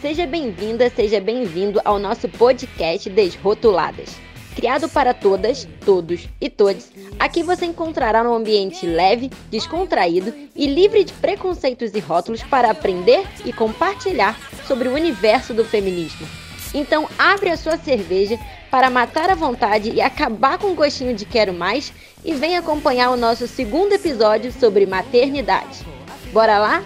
Seja bem-vinda, seja bem-vindo ao nosso podcast Desrotuladas. Criado para todas, todos e todes, aqui você encontrará um ambiente leve, descontraído e livre de preconceitos e rótulos para aprender e compartilhar sobre o universo do feminismo. Então, abre a sua cerveja para matar a vontade e acabar com o gostinho de quero mais e vem acompanhar o nosso segundo episódio sobre maternidade. Bora lá?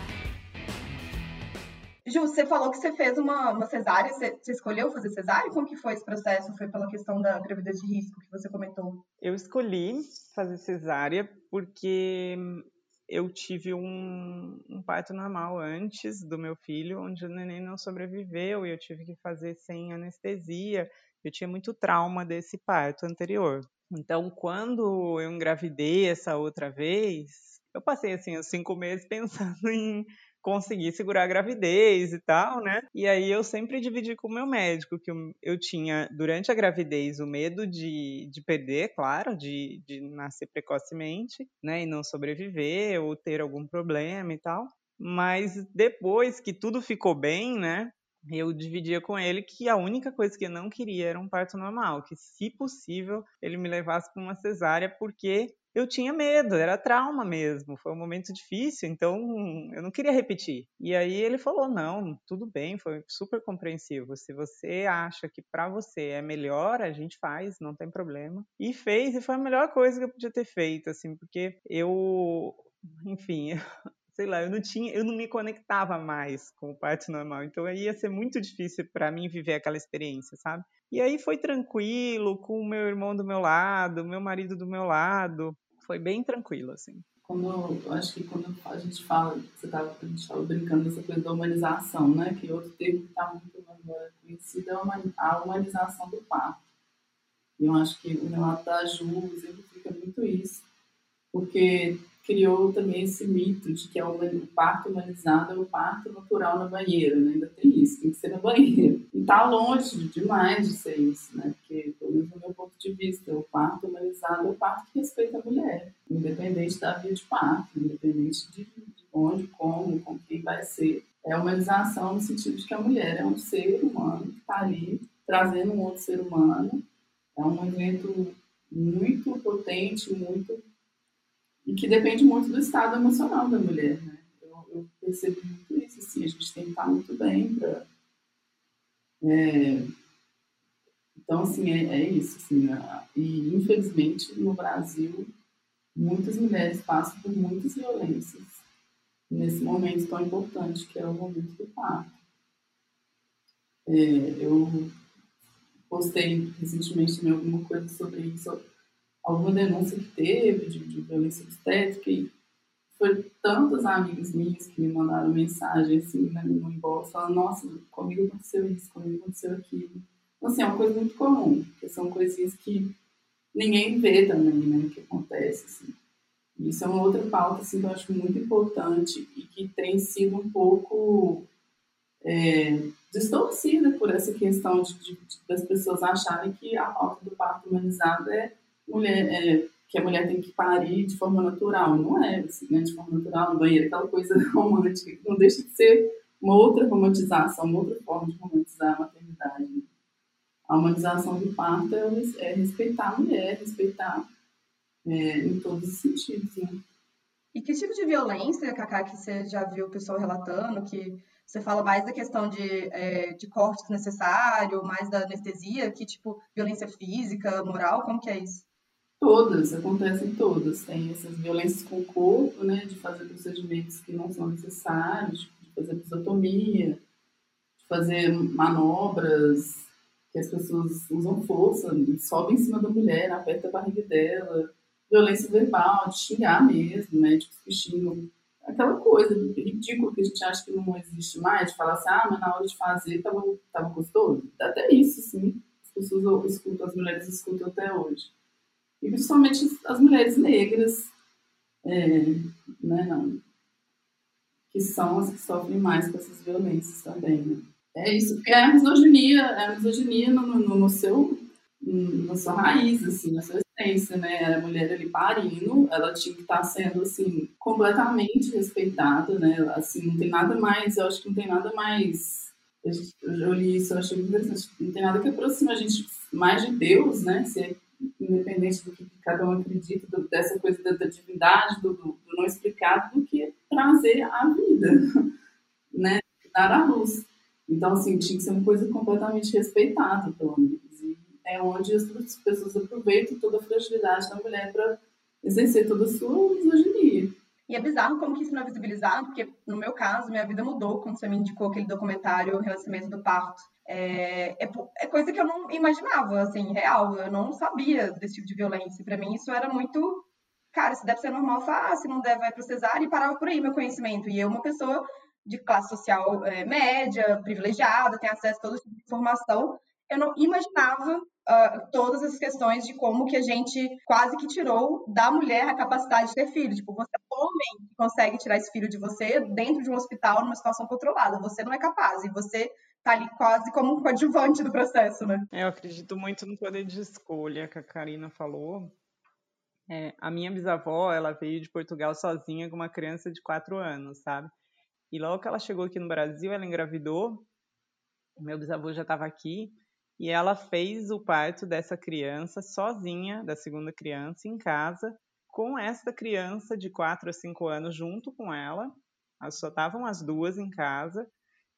Ju, você falou que você fez uma, uma cesárea, você, você, escolheu fazer cesárea? Como que foi esse processo? Foi pela questão da gravidez de risco que você comentou? Eu escolhi fazer cesárea porque eu tive um, um parto normal antes do meu filho, onde o neném não sobreviveu e eu tive que fazer sem anestesia. Eu tinha muito trauma desse parto anterior. Então, quando eu engravidei essa outra vez, eu passei assim os cinco meses pensando em conseguir segurar a gravidez e tal, né? E aí eu sempre dividi com o meu médico que eu, tinha, durante a gravidez, o medo de, de perder, claro, de, de nascer precocemente, né? E não sobreviver ou ter algum problema e tal. Mas depois que tudo ficou bem, né? eu dividia com ele que a única coisa que eu não queria era um parto normal, que se possível ele me levasse para uma cesárea, porque eu tinha medo, era trauma mesmo, foi um momento difícil, então eu não queria repetir. E aí ele falou: não, tudo bem, foi super compreensivo. Se você acha que para você é melhor, a gente faz, não tem problema. E fez, e foi a melhor coisa que eu podia ter feito, assim, porque eu, enfim, sei lá, eu não tinha, eu não me conectava mais com o parto normal, então ia ser muito difícil para mim viver aquela experiência, sabe? E aí foi tranquilo, com o meu irmão do meu lado, meu marido do meu lado, foi bem tranquilo, assim. Quando, eu acho que quando a gente fala, você estava a gente tava brincando dessa coisa da humanização, né? Que outro termo que está muito conhecido é a humanização do parto. E eu acho que o relato da Ju exemplifica muito isso, porque criou também esse mito de que é o parto humanizado é o parto natural na banheira, né? Ainda tem isso, tem que ser na banheira. E está longe demais de ser isso, né? Porque, pelo menos do meu ponto de vista, o parto humanizado é o parto que respeita a mulher, independente da via de parto, independente de, de onde, como, com quem vai ser. É humanização no sentido de que a mulher é um ser humano que está ali trazendo um outro ser humano. É um evento muito potente, muito e que depende muito do estado emocional da mulher, né? Eu, eu percebi muito isso, assim, a gente tem que estar muito bem para... É... Então, assim, é, é isso, assim, e infelizmente no Brasil muitas mulheres passam por muitas violências nesse momento tão importante que é o momento do parto. É, eu postei recentemente alguma coisa sobre isso, alguma denúncia que teve de, de violência obstétrica e foi tantas amigas minhas que me mandaram mensagem assim né, no inbox falando, nossa, comigo aconteceu isso, comigo aconteceu aquilo. Então, assim, é uma coisa muito comum, porque são coisinhas que ninguém vê também, né, que acontece, assim. Isso é uma outra pauta, assim, que eu acho muito importante e que tem sido um pouco é, distorcida por essa questão de, de, das pessoas acharem que a pauta do parto humanizado é mulher, é, que a mulher tem que parir de forma natural. Não é assim, né? De forma natural, no banheiro, aquela coisa romântica, não deixa de ser uma outra romantização, uma outra forma de romantizar a maternidade. Né? A humanização do parto é, é respeitar a mulher, respeitar é, em todos os sentidos, né? E que tipo de violência, Cacá, que você já viu o pessoal relatando, que você fala mais da questão de, é, de corte necessário, mais da anestesia, que tipo, violência física, moral, como que é isso? Todas, acontecem todas. Tem essas violências com o corpo, né, de fazer procedimentos que não são necessários, de fazer episiotomia, de fazer manobras que as pessoas usam força, sobem em cima da mulher, aperta a barriga dela, violência verbal, de xingar mesmo, médicos que xingam. Aquela coisa ridícula que a gente acha que não existe mais, de falar assim, ah, mas na hora de fazer tava, tava gostoso. Até isso, sim, as pessoas escutam, as mulheres escutam até hoje e principalmente as mulheres negras, é, né, não, que são as que sofrem mais com essas violências também. Né? É isso, porque é a misoginia, é a misoginia no, no, no seu, na sua raiz, assim, na sua essência, né? A mulher ali parindo, ela tinha que estar sendo, assim, completamente respeitada, né? Assim, não tem nada mais, eu acho que não tem nada mais... Eu li isso, eu achei muito interessante. Não tem nada que aproxime a gente mais de Deus, né? Se é independente do que cada um acredita, do, dessa coisa da, da divindade, do, do, do, não explicado, do que trazer a vida, né? Dar a luz. Então, assim, tinha que ser uma coisa completamente respeitada, pelo menos. E é onde as pessoas aproveitam toda a fragilidade da mulher para exercer toda a sua misoginia. E é bizarro como que isso não é visibilizado, porque no meu caso, minha vida mudou quando você me indicou aquele documentário, Renascimento do Parto. É, é, é, coisa que eu não imaginava, assim, real. Eu não sabia desse tipo de violência. Para mim, isso era muito. Cara, isso deve ser normal, fácil, não deve ir para cesárea, e parava por aí meu conhecimento. E eu, uma pessoa de classe social é, média, privilegiada, tem acesso a toda tipo de informação, eu não imaginava uh, todas as questões de como que a gente quase que tirou da mulher a capacidade de ter filho. Tipo, você é homem que consegue tirar esse filho de você dentro de um hospital numa situação controlada. Você não é capaz. E você tá ali quase como um coadjuvante do processo, né? Eu acredito muito no poder de escolha que a Karina falou. É, a minha bisavó, ela veio de Portugal sozinha com uma criança de quatro anos, sabe? E logo que ela chegou aqui no Brasil, ela engravidou. Meu bisavô já estava aqui e ela fez o parto dessa criança sozinha, da segunda criança, em casa, com essa criança de 4 a 5 anos junto com ela. Só estavam as duas em casa.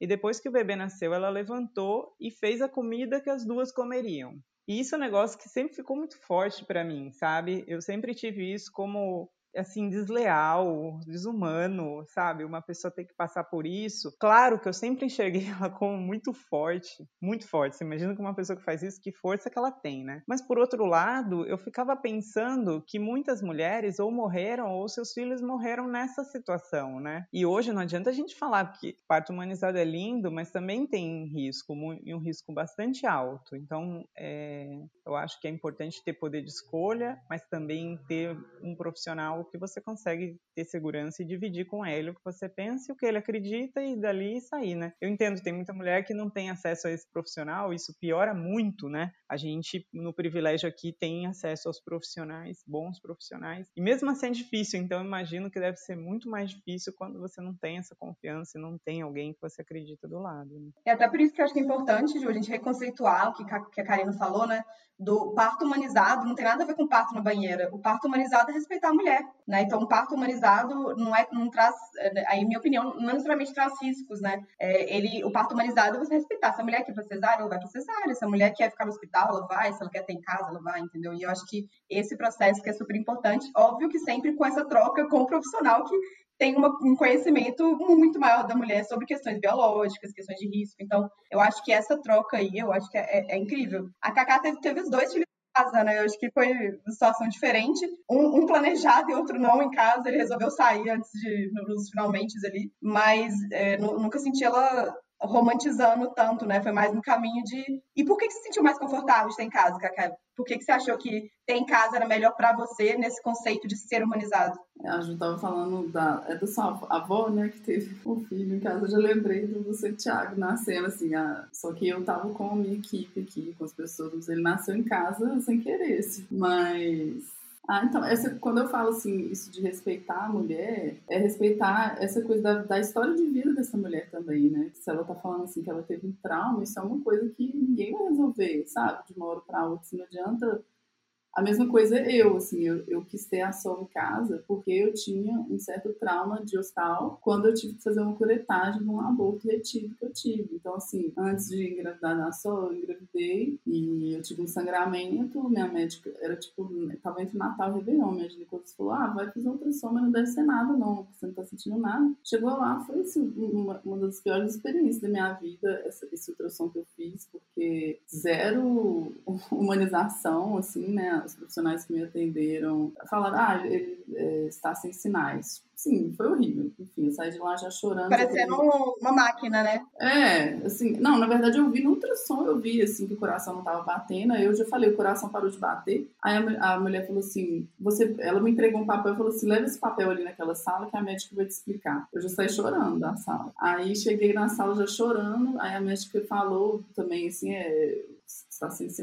E depois que o bebê nasceu, ela levantou e fez a comida que as duas comeriam. E isso é um negócio que sempre ficou muito forte para mim, sabe? Eu sempre tive isso como assim, desleal, desumano, sabe? Uma pessoa ter que passar por isso. Claro que eu sempre enxerguei ela como muito forte, muito forte. Você imagina que uma pessoa que faz isso, que força que ela tem, né? Mas por outro lado, eu ficava pensando que muitas mulheres ou morreram ou seus filhos morreram nessa situação, né? E hoje não adianta a gente falar que parto humanizado é lindo, mas também tem risco, e um risco bastante alto. Então, é, eu acho que é importante ter poder de escolha, mas também ter um profissional que você consegue ter segurança e dividir com ele o que você pensa e o que ele acredita e dali sair, né? Eu entendo, tem muita mulher que não tem acesso a esse profissional, isso piora muito, né? A gente, no privilégio aqui, tem acesso aos profissionais, bons profissionais, e mesmo assim é difícil, então eu imagino que deve ser muito mais difícil quando você não tem essa confiança e não tem alguém que você acredita do lado. Né? É até por isso que eu acho que é importante, Ju, a gente reconceituar o que a Karina falou, né? Do parto humanizado, não tem nada a ver com parto na banheira. O parto humanizado é respeitar a mulher, né? Então, o parto humanizado não é, não traz, é, aí, minha opinião, não necessariamente traz riscos, né? É, ele, o parto humanizado você respeitar. Se a mulher quer para cesárea, ela vai para cesárea. Se a mulher quer ficar no hospital, ela vai. Se ela quer ter em casa, ela vai, entendeu? E eu acho que esse processo que é super importante, óbvio que sempre com essa troca com o profissional que tem uma, um conhecimento muito maior da mulher sobre questões biológicas, questões de risco. Então, eu acho que essa troca aí, eu acho que é, é, é incrível. A Cacá teve, teve os dois filhos casa, né? Eu acho que foi uma situação diferente. Um, um, planejado e outro não em casa. Ele resolveu sair antes de, nos finalmente ali. Mas é, nunca senti ela romantizando tanto, né? Foi mais no caminho de. E por que, que você se sentiu mais confortável de ter em casa, Cacá? Por que, você achou que ter em casa era melhor para você nesse conceito de ser humanizado? É, a gente tava falando da, é da sua avó, né, que teve um filho em casa. Eu já lembrei do, do Santiago nascendo, assim. A, só que eu tava com a minha equipe aqui, com as pessoas. Ele nasceu em casa sem querer, assim. Mas ah, então, essa, quando eu falo assim, isso de respeitar a mulher, é respeitar essa coisa da, da história de vida dessa mulher também, né? Se ela tá falando assim que ela teve um trauma, isso é uma coisa que ninguém vai resolver, sabe? De uma hora pra outra. Assim, não adianta a mesma coisa eu, assim, eu, eu quis ter a Sol em casa porque eu tinha um certo trauma de hospital quando eu tive que fazer uma curetagem de um aborto retido que eu tive. Então, assim, antes de engravidar na Sol, eu engravidei e eu tive um sangramento, minha médica era tipo, tava entre Natal e Réveillon, minha ginecologista falou, ah, vai fazer ultrassom, mas não deve ser nada não, você não tá sentindo nada. Chegou lá, foi assim, uma, uma das piores experiências da minha vida, essa, esse ultrassom que eu fiz, porque zero humanização, assim, né, os profissionais que me atenderam falaram, ah, ele é, está sem sinais. Sim, foi horrível. Enfim, eu saí de lá já chorando. Parecendo uma máquina, né? É, assim, não, na verdade eu vi no ultrassom, eu vi, assim, que o coração não estava batendo, aí eu já falei, o coração parou de bater. Aí a, a mulher falou assim, você, ela me entregou um papel e falou assim, leva esse papel ali naquela sala que a médica vai te explicar. Eu já saí chorando da sala. Aí cheguei na sala já chorando, aí a médica falou também, assim, é,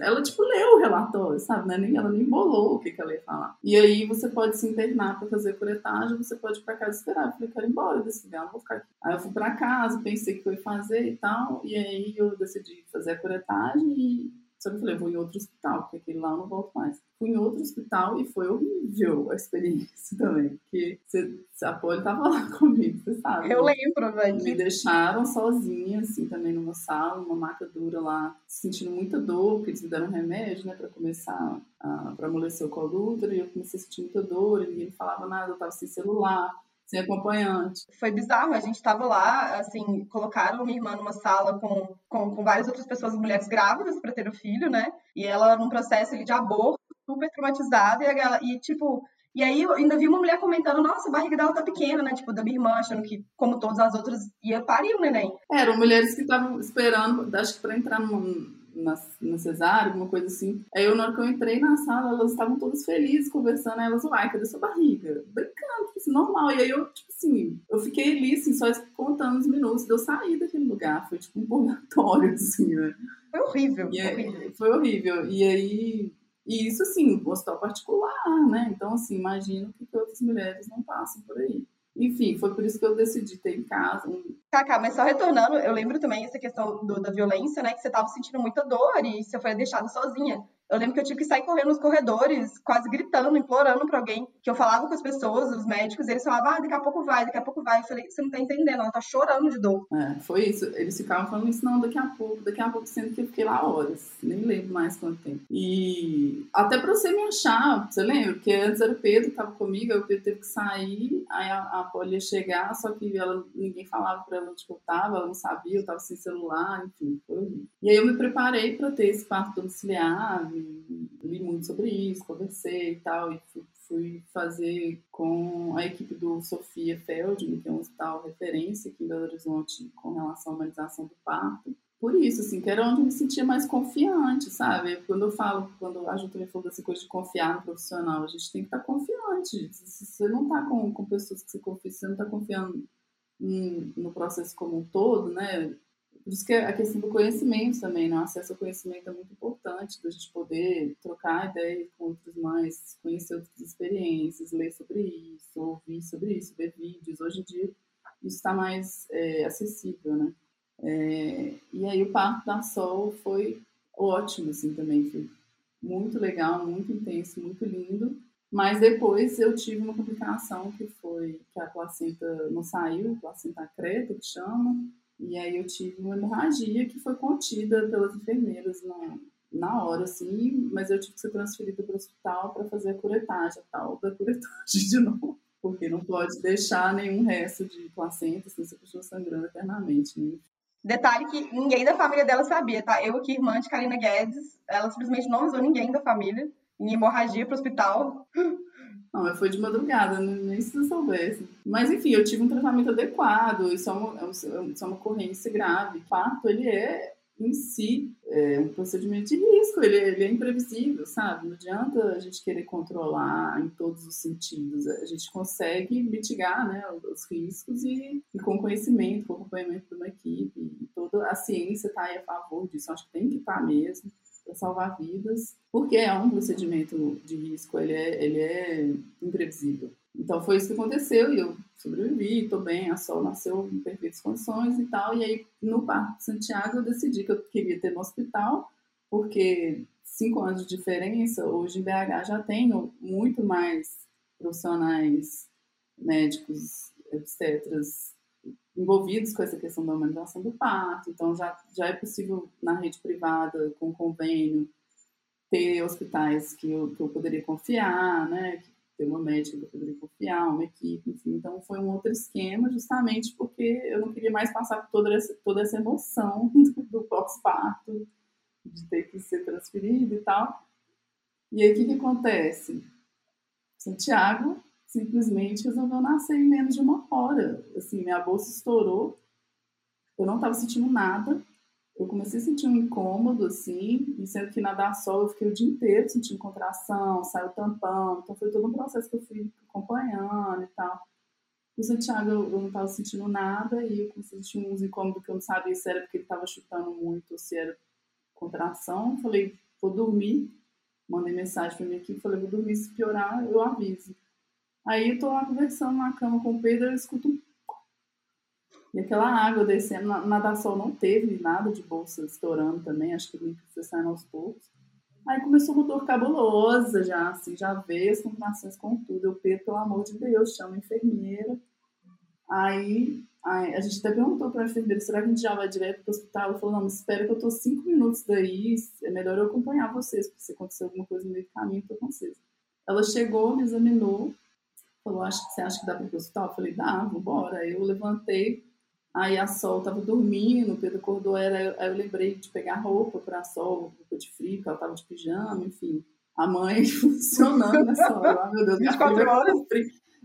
ela tipo leu o relatório, sabe? Né? Nem, ela nem bolou o que, que ela ia falar. E aí você pode se internar para fazer curetagem, você pode ir para casa esperar. Eu falei, quero ir embora desse lugar, não vou ficar aqui. Aí eu fui para casa, pensei que eu ia fazer e tal, e aí eu decidi fazer a curetagem e só que eu falei, eu vou em outro hospital, porque aquele lá eu não volto mais. Fui em outro hospital e foi horrível a experiência também. Porque você, a Poli tava lá comigo, você sabe. Eu lembro, velho. Me deixaram sozinha, assim, também numa sala, uma maca dura lá, sentindo muita dor, porque eles me deram um remédio, né, pra começar, a, pra amolecer o colo útero, e eu comecei a sentir muita dor, e ninguém falava nada, eu tava sem celular sem acompanhante. Foi bizarro, a gente estava lá, assim, colocaram minha irmã numa sala com, com, com várias outras pessoas, mulheres grávidas para ter o filho, né? E ela num processo ali, de aborto, super traumatizada, e, e tipo, e aí eu ainda vi uma mulher comentando, nossa, a barriga dela tá pequena, né? Tipo, da minha irmã, achando que, como todas as outras, ia parir o neném. Eram mulheres que estavam esperando, acho que pra entrar num, na, na cesárea, alguma coisa assim. Aí eu, na hora que eu entrei na sala, elas estavam todas felizes conversando. Aí elas, uai, cadê sua barriga? Brincando, tipo assim, normal. E aí eu, tipo assim, eu fiquei ali, assim, só contando os minutos de eu sair daquele lugar. Foi tipo um purgatório, assim, né? Foi horrível. E aí, horrível. Foi horrível. E aí. E isso, assim, hospital particular, né? Então, assim, imagino que outras mulheres não passam por aí. Enfim, foi por isso que eu decidi ter em casa um. Cacá, mas só retornando, eu lembro também essa questão do, da violência, né? Que você estava sentindo muita dor e você foi deixada sozinha. Eu lembro que eu tive que sair correndo nos corredores, quase gritando, implorando para alguém. Que eu falava com as pessoas, os médicos, eles falavam, ah, daqui a pouco vai, daqui a pouco vai. Eu falei, você não tá entendendo, ela tá chorando de dor. É, foi isso. Eles ficavam falando isso, não, daqui a pouco, daqui a pouco, sendo que eu fiquei lá horas. Nem lembro mais quanto tempo. E até pra você me achar, você lembra? Porque antes era o Pedro que tava comigo, aí o Pedro teve que sair, aí a, a ia chegar, só que ela, ninguém falava pra ela onde eu tava, ela não sabia, eu tava sem celular, enfim, foi horrível. E aí eu me preparei pra ter esse parto domiciliar, li muito sobre isso, conversei e tal, e fui, fui fazer com a equipe do Sofia Feldman, que é um hospital referência aqui em Belo Horizonte com relação à humanização do parto. Por isso, assim, que era onde eu me sentia mais confiante, sabe? Quando eu falo, quando a Ju também falou dessa coisa de confiar no profissional, a gente tem que estar confiante. Se você não está com, com pessoas que você confia, se você não está confiando no processo como um todo, né? Isso que a questão do conhecimento também, né? o acesso ao conhecimento é muito importante, da gente poder trocar ideias com outros mais, conhecer outras experiências, ler sobre isso, ouvir sobre isso, ver vídeos. Hoje em dia isso está mais é, acessível, né? É, e aí o parto da Sol foi ótimo, assim, também. Foi muito legal, muito intenso, muito lindo. Mas depois eu tive uma complicação que foi que a placenta não saiu, placenta creta, que chama, e aí eu tive uma hemorragia que foi contida pelas enfermeiras na, na hora, assim, mas eu tive que ser transferida para o hospital para fazer a curetagem, a tal da curetagem de novo. Porque não pode deixar nenhum resto de placenta, assim, você continua sangrando eternamente. Né? Detalhe que ninguém da família dela sabia, tá? Eu aqui, irmã de Karina Guedes, ela simplesmente não avisou ninguém da família em hemorragia para o hospital. Não, foi de madrugada, nem se eu soubesse. Mas enfim, eu tive um tratamento adequado, isso é uma, é isso é uma ocorrência grave. O parto, ele é em si é um procedimento de risco, ele, ele, é imprevisível, sabe? Não adianta a gente querer controlar em todos os sentidos. A gente consegue mitigar né, os riscos e, e com conhecimento, com acompanhamento de uma equipe, toda a ciência está aí a favor disso. Acho que tem que estar tá mesmo para salvar vidas, porque é um procedimento de risco, ele é, ele é imprevisível. Então foi isso que aconteceu e eu sobrevivi, estou bem, a Sol nasceu em perfeitas condições e tal. E aí no Parque de Santiago eu decidi que eu queria ter no hospital, porque cinco anos de diferença, hoje em BH já tenho muito mais profissionais médicos, obstetras envolvidos com essa questão da humanização do parto, então já, já é possível na rede privada, com convênio, ter hospitais que eu, que eu poderia confiar, né, ter uma médica que eu poderia confiar, uma equipe, enfim, então foi um outro esquema, justamente porque eu não queria mais passar por toda essa, toda essa emoção do, pós-parto, de ter que ser transferido e tal, E aí o que, que acontece? Santiago simplesmente resolveu nascer em menos de uma hora. Assim, minha bolsa estourou, eu não estava sentindo nada, eu comecei a sentir um incômodo, assim, e sendo que na dar sol eu fiquei o dia inteiro sentindo contração, saiu tampão, então foi todo um processo que eu fui acompanhando e tal. O Santiago eu não estava sentindo nada e eu comecei a sentir uns incômodos que eu não sabia se era porque ele estava chutando muito ou se era contração. Falei, vou dormir. Mandei mensagem para minha equipe, falei, vou dormir, se piorar eu aviso. Aí eu tô lá conversando na cama com o Pedro, eu escuto um e aquela água descendo, na nadação não teve nada de bolsa estourando também, acho que o líquido foi saindo aos poucos. Aí começou uma dor cabulosa já, assim, já veio as contrações com tudo. Eu, Pedro, pelo amor de Deus, chama a enfermeira. Aí, aí a gente até perguntou para a enfermeira, será que a gente já vai direto para o hospital? Ela falou, não, espera que eu tô cinco minutos daí, é melhor eu acompanhar vocês, porque se acontecer alguma coisa no meio do caminho, eu tô com vocês. Ela chegou, me examinou, falou, acho que você acha que dá para ir para o hospital? Eu falei, dá, vambora. Aí eu levantei, Aí a Sol tava dormindo, o Pedro acordou, era, aí eu lembrei de pegar roupa para a Sol, roupa de frio, porque ela tava de pijama, enfim. A mãe funcionando nessa hora. Ah, meu Deus, 24 horas.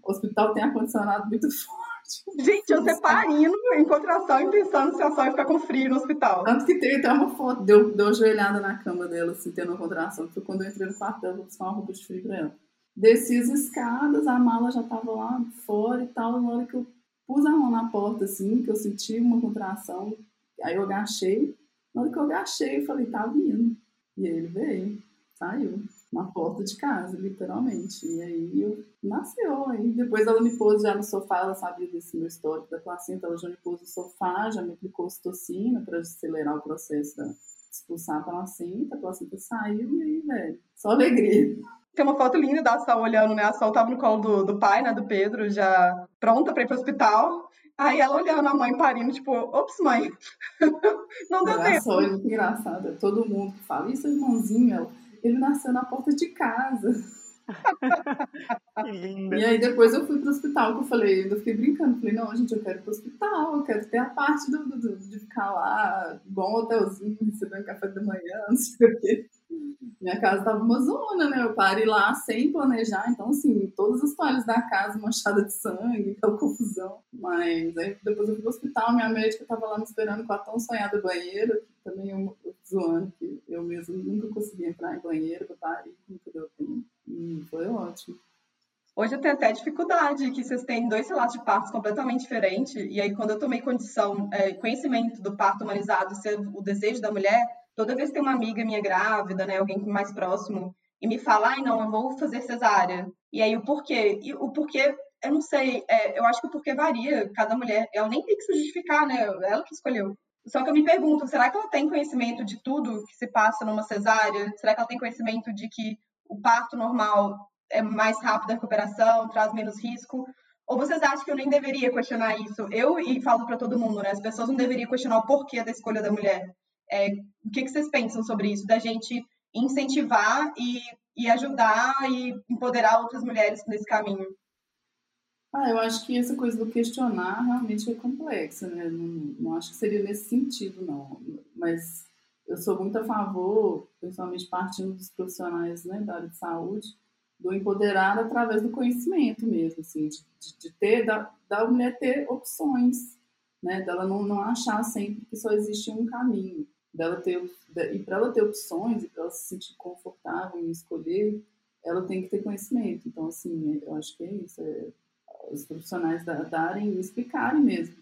O hospital tem ar-condicionado muito forte. Gente, eu separindo em contração e pensando se a Sol ia ficar com frio no hospital. Tanto que tem até uma foto, deu, deu ajoelhada na cama dela, assim, tendo uma contração. Foi quando eu entrei no quarto dela, vou buscar uma roupa de frio pra ela. Desci as escadas, a mala já tava lá fora e tal. Na hora que eu pus a mão na porta, assim, que eu senti uma contração. Aí eu agachei. Na hora que eu agachei, eu falei, tá vindo. E aí ele veio, saiu. Na porta de casa, literalmente. E aí eu nasceu. Aí depois ela me pôs já no sofá, ela sabia desse meu histórico da placenta, ela já me pôs no sofá, já me aplicou citocina para acelerar o processo de expulsar a placenta, a placenta saiu e aí, velho, só alegria. Tem uma foto linda da Sol olhando, né? A Sol tava no colo do, do pai, né? Do Pedro, já pronta pra ir pro hospital. Aí ela olhando a mãe parindo, tipo, ops, mãe, não deu tempo. Sol é muito engraçado. Todo mundo que fala, isso, irmãozinho, ele nasceu na porta de casa. Que linda. E aí depois eu fui pro hospital, que eu falei, eu ainda fiquei brincando, falei, não, gente, eu quero ir pro hospital, eu quero ter a parte do, do, de ficar lá, igual um hotelzinho, recebendo café da manhã, não sei o quê. Minha casa tava uma zona, né? Eu parei lá sem planejar, então, assim, todas as toalhas da casa manchadas de sangue, aquela confusão. Mas aí depois eu fui pro hospital, minha médica tava lá me esperando com a tão sonhada banheira, que também eu, eu zoando, que eu mesmo nunca consegui entrar em banheiro, eu parei, nunca deu tempo. E foi ótimo. Hoje eu tenho até dificuldade, que vocês têm dois relatos de partos completamente diferentes, e aí quando eu tomei condição, é, conhecimento do parto humanizado ser o desejo da mulher, toda vez que tem uma amiga minha grávida, né, alguém mais próximo, e me fala, ai não, eu vou fazer cesárea. E aí o porquê? E o porquê, eu não sei, é, eu acho que o porquê varia, cada mulher, ela nem tem que se justificar, né, ela que escolheu. Só que eu me pergunto, será que ela tem conhecimento de tudo que se passa numa cesárea? Será que ela tem conhecimento de que o parto normal é mais rápido a recuperação, traz menos risco? Ou vocês acham que eu nem deveria questionar isso? Eu, e falo para todo mundo, né? As pessoas não deveriam questionar o porquê da escolha da mulher. É, o que, que vocês pensam sobre isso? Da gente incentivar e, e ajudar e empoderar outras mulheres nesse caminho? Ah, eu acho que essa coisa do questionar realmente é complexa, né? Não, não acho que seria nesse sentido, não. Mas eu sou muito a favor, principalmente partindo dos profissionais né, da área de saúde, do empoderar através do conhecimento mesmo, assim, de, de ter, da, da mulher ter opções, né? Dela não, não achar sempre que só existe um caminho dela ter e para ela ter opções e para ela se sentir confortável em escolher, ela tem que ter conhecimento. Então, assim, eu acho que é isso. É, os profissionais darem, explicarem mesmo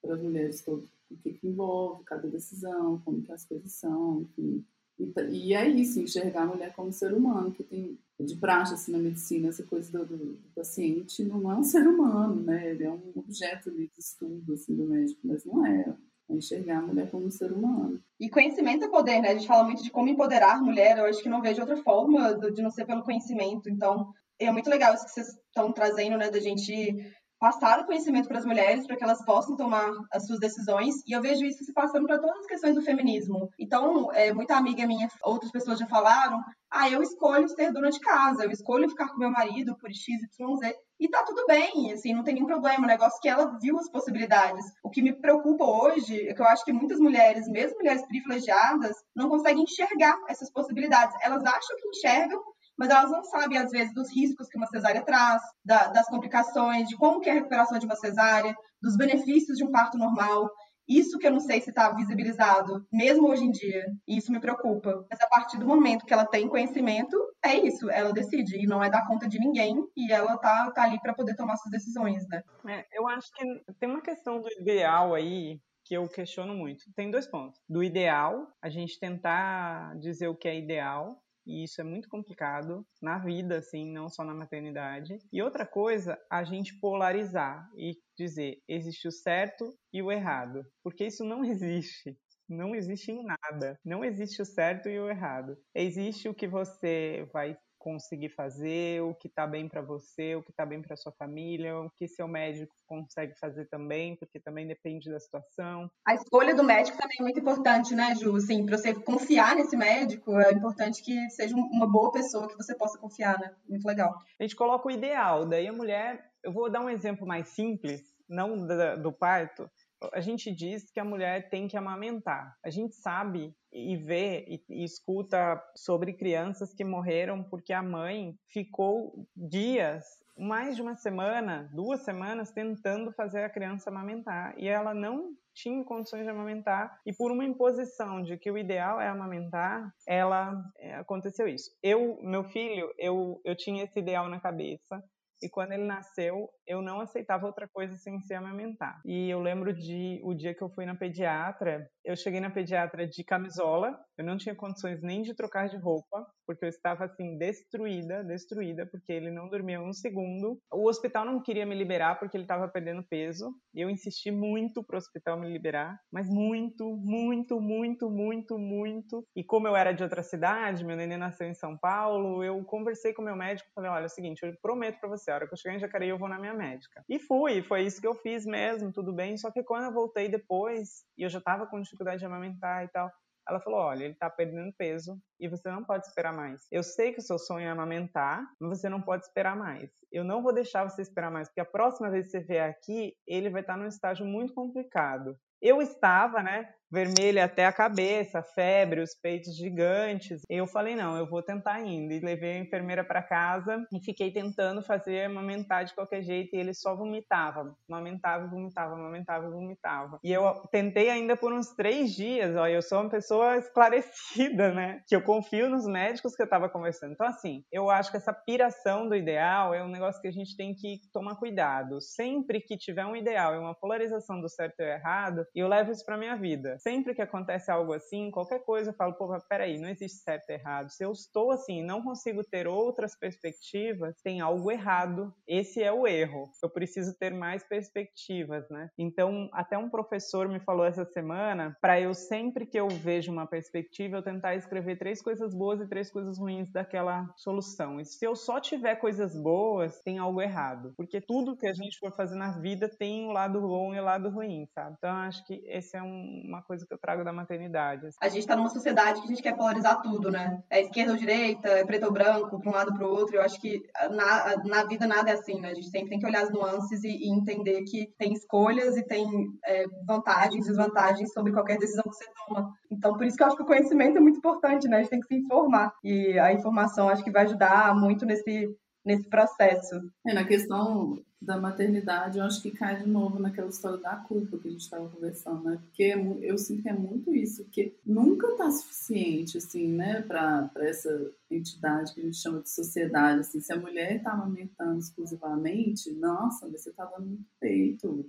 para as mulheres todo, o que, que envolve cada decisão, como que as coisas são, enfim. E, e é isso, enxergar a mulher como ser humano, que tem de praxe assim, na medicina, essa coisa do, do, do, paciente não é um ser humano, né? Ele é um objeto de estudo assim, do médico, mas não é enxergar a mulher como um ser humano. E conhecimento é poder, né? A gente fala muito de como empoderar a mulher, eu acho que não vejo outra forma de não ser pelo conhecimento. Então, é muito legal isso que vocês estão trazendo, né? Da gente passar o conhecimento para as mulheres para que elas possam tomar as suas decisões e eu vejo isso se passando para todas as questões do feminismo então é, muita amiga minha outras pessoas já falaram ah eu escolho ser dona de casa eu escolho ficar com meu marido por x y z e tá tudo bem, assim, não tem nenhum problema. O negócio é que ela viu as possibilidades. O que me preocupa hoje é que eu acho que muitas mulheres, mesmo mulheres privilegiadas, não conseguem enxergar essas possibilidades. Elas acham que enxergam mas elas não sabem, às vezes, dos riscos que uma cesárea traz, da, das complicações, de como que é a recuperação de uma cesárea, dos benefícios de um parto normal. Isso que eu não sei se está visibilizado, mesmo hoje em dia, e isso me preocupa. Mas a partir do momento que ela tem conhecimento, é isso, ela decide, e não é dar conta de ninguém, e ela tá, tá ali para poder tomar suas decisões, né? É, eu acho que tem uma questão do ideal aí, que eu questiono muito. Tem dois pontos. Do ideal, a gente tentar dizer o que é ideal, e isso é muito complicado na vida, assim, não só na maternidade. E outra coisa, a gente polarizar e dizer existe o certo e o errado, porque isso não existe. Não existe em nada. Não existe o certo e o errado. Existe o que você vai conseguir fazer, o que está bem para você, o que está bem para sua família, o que seu médico consegue fazer também, porque também depende da situação. A escolha do médico também é muito importante, né, Ju? Assim, para você confiar nesse médico, é importante que seja uma boa pessoa que você possa confiar, né? Muito legal. A gente coloca o ideal, daí a mulher, eu vou dar um exemplo mais simples, não do parto, a gente diz que a mulher tem que amamentar. A gente sabe e vê e, e, escuta sobre crianças que morreram porque a mãe ficou dias, mais de uma semana, duas semanas, tentando fazer a criança amamentar e ela não tinha condições de amamentar e por uma imposição de que o ideal é amamentar, ela é, aconteceu isso. Eu, meu filho, eu, eu tinha esse ideal na cabeça e quando ele nasceu, eu não aceitava outra coisa sem se amamentar. E eu lembro de o dia que eu fui na pediatra, eu cheguei na pediatra de camisola, eu não tinha condições nem de trocar de roupa, porque eu estava assim destruída, destruída, porque ele não dormia um segundo. O hospital não queria me liberar porque ele estava perdendo peso. Eu insisti muito para o hospital me liberar, mas muito, muito, muito, muito, muito. E como eu era de outra cidade, meu neném nasceu em São Paulo, eu conversei com meu médico, falei, olha, é o seguinte, eu prometo para você, a hora que eu chegar em Jacareí eu vou na minha médica. E fui, foi isso que eu fiz mesmo, tudo bem. Só que quando eu voltei depois, e eu já estava com dificuldade de amamentar e tal, ela falou: olha, ele está perdendo peso e você não pode esperar mais. Eu sei que o seu sonho é amamentar, mas você não pode esperar mais. Eu não vou deixar você esperar mais, porque a próxima vez que você vier aqui, ele vai estar num estágio muito complicado. Eu estava, né, vermelha até a cabeça, febre, os peitos gigantes. Eu falei, não, eu vou tentar ainda. E levei a enfermeira para casa e fiquei tentando fazer amamentar de qualquer jeito e ele só vomitava. Amamentava, vomitava, amamentava, vomitava. E eu tentei ainda por uns três dias, ó, eu sou uma pessoa esclarecida, né? Que eu confio nos médicos que eu tava conversando. Então, assim, eu acho que essa piração do ideal é um negócio que a gente tem que tomar cuidado. Sempre que tiver um ideal e uma polarização do certo e errado, eu levo isso pra minha vida sempre que acontece algo assim, qualquer coisa, eu falo, pô, peraí, não existe certo e errado. Se eu estou assim, não consigo ter outras perspectivas, tem algo errado. Esse é o erro. Eu preciso ter mais perspectivas, né? Então, até um professor me falou essa semana, para eu sempre que eu vejo uma perspectiva, eu tentar escrever três coisas boas e três coisas ruins daquela solução. E se eu só tiver coisas boas, tem algo errado. Porque tudo que a gente for fazer na vida tem o um lado bom e o um lado ruim, sabe? Então, acho que esse é um, uma coisa que eu trago da maternidade. Assim. A gente está numa sociedade que a gente quer polarizar tudo, né? É esquerda ou direita, é preto ou branco, para um lado para o outro. Eu acho que na, na vida nada é assim, né? A gente sempre tem que olhar as nuances e, e entender que tem escolhas e tem é, vantagens e desvantagens sobre qualquer decisão que você toma. Então, por isso que eu acho que o conhecimento é muito importante, né? A gente tem que se informar. E a informação acho que vai ajudar muito nesse, nesse processo. É, na questão da maternidade, eu acho que cai de novo naquela história da culpa que a gente estava conversando, né? Porque é eu sinto que é muito isso, que nunca está suficiente, assim, né, para essa entidade que a gente chama de sociedade, assim, se a mulher está amamentando exclusivamente, nossa, você está dando muito peito,